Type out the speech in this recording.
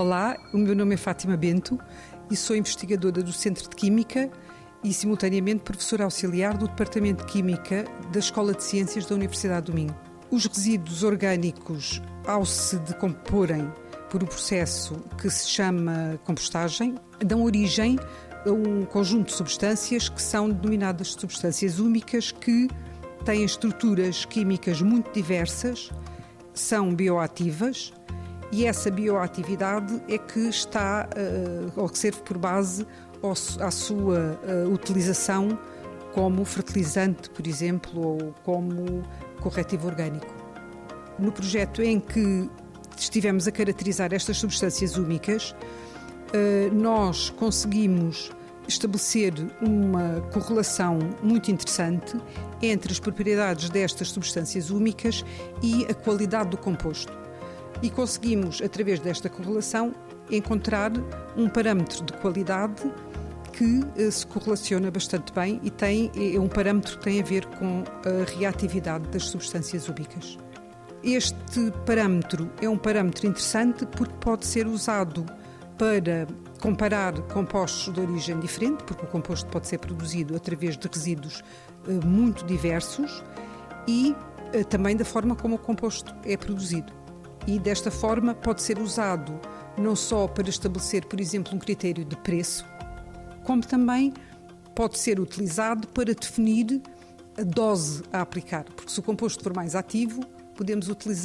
Olá, o meu nome é Fátima Bento e sou investigadora do Centro de Química e, simultaneamente, professora auxiliar do Departamento de Química da Escola de Ciências da Universidade do Minho. Os resíduos orgânicos, ao se decomporem por um processo que se chama compostagem, dão origem a um conjunto de substâncias que são denominadas substâncias úmicas que têm estruturas químicas muito diversas, são bioativas e essa bioatividade é que está, uh, ou que serve por base à sua uh, utilização como fertilizante, por exemplo, ou como corretivo orgânico. No projeto em que estivemos a caracterizar estas substâncias úmicas, uh, nós conseguimos estabelecer uma correlação muito interessante entre as propriedades destas substâncias úmicas e a qualidade do composto e conseguimos, através desta correlação, encontrar um parâmetro de qualidade que eh, se correlaciona bastante bem e tem, é um parâmetro que tem a ver com a reatividade das substâncias úmicas. Este parâmetro é um parâmetro interessante porque pode ser usado para comparar compostos de origem diferente, porque o composto pode ser produzido através de resíduos eh, muito diversos e eh, também da forma como o composto é produzido e desta forma pode ser usado não só para estabelecer, por exemplo, um critério de preço, como também pode ser utilizado para definir a dose a aplicar, porque se o composto for mais ativo, podemos utilizá-lo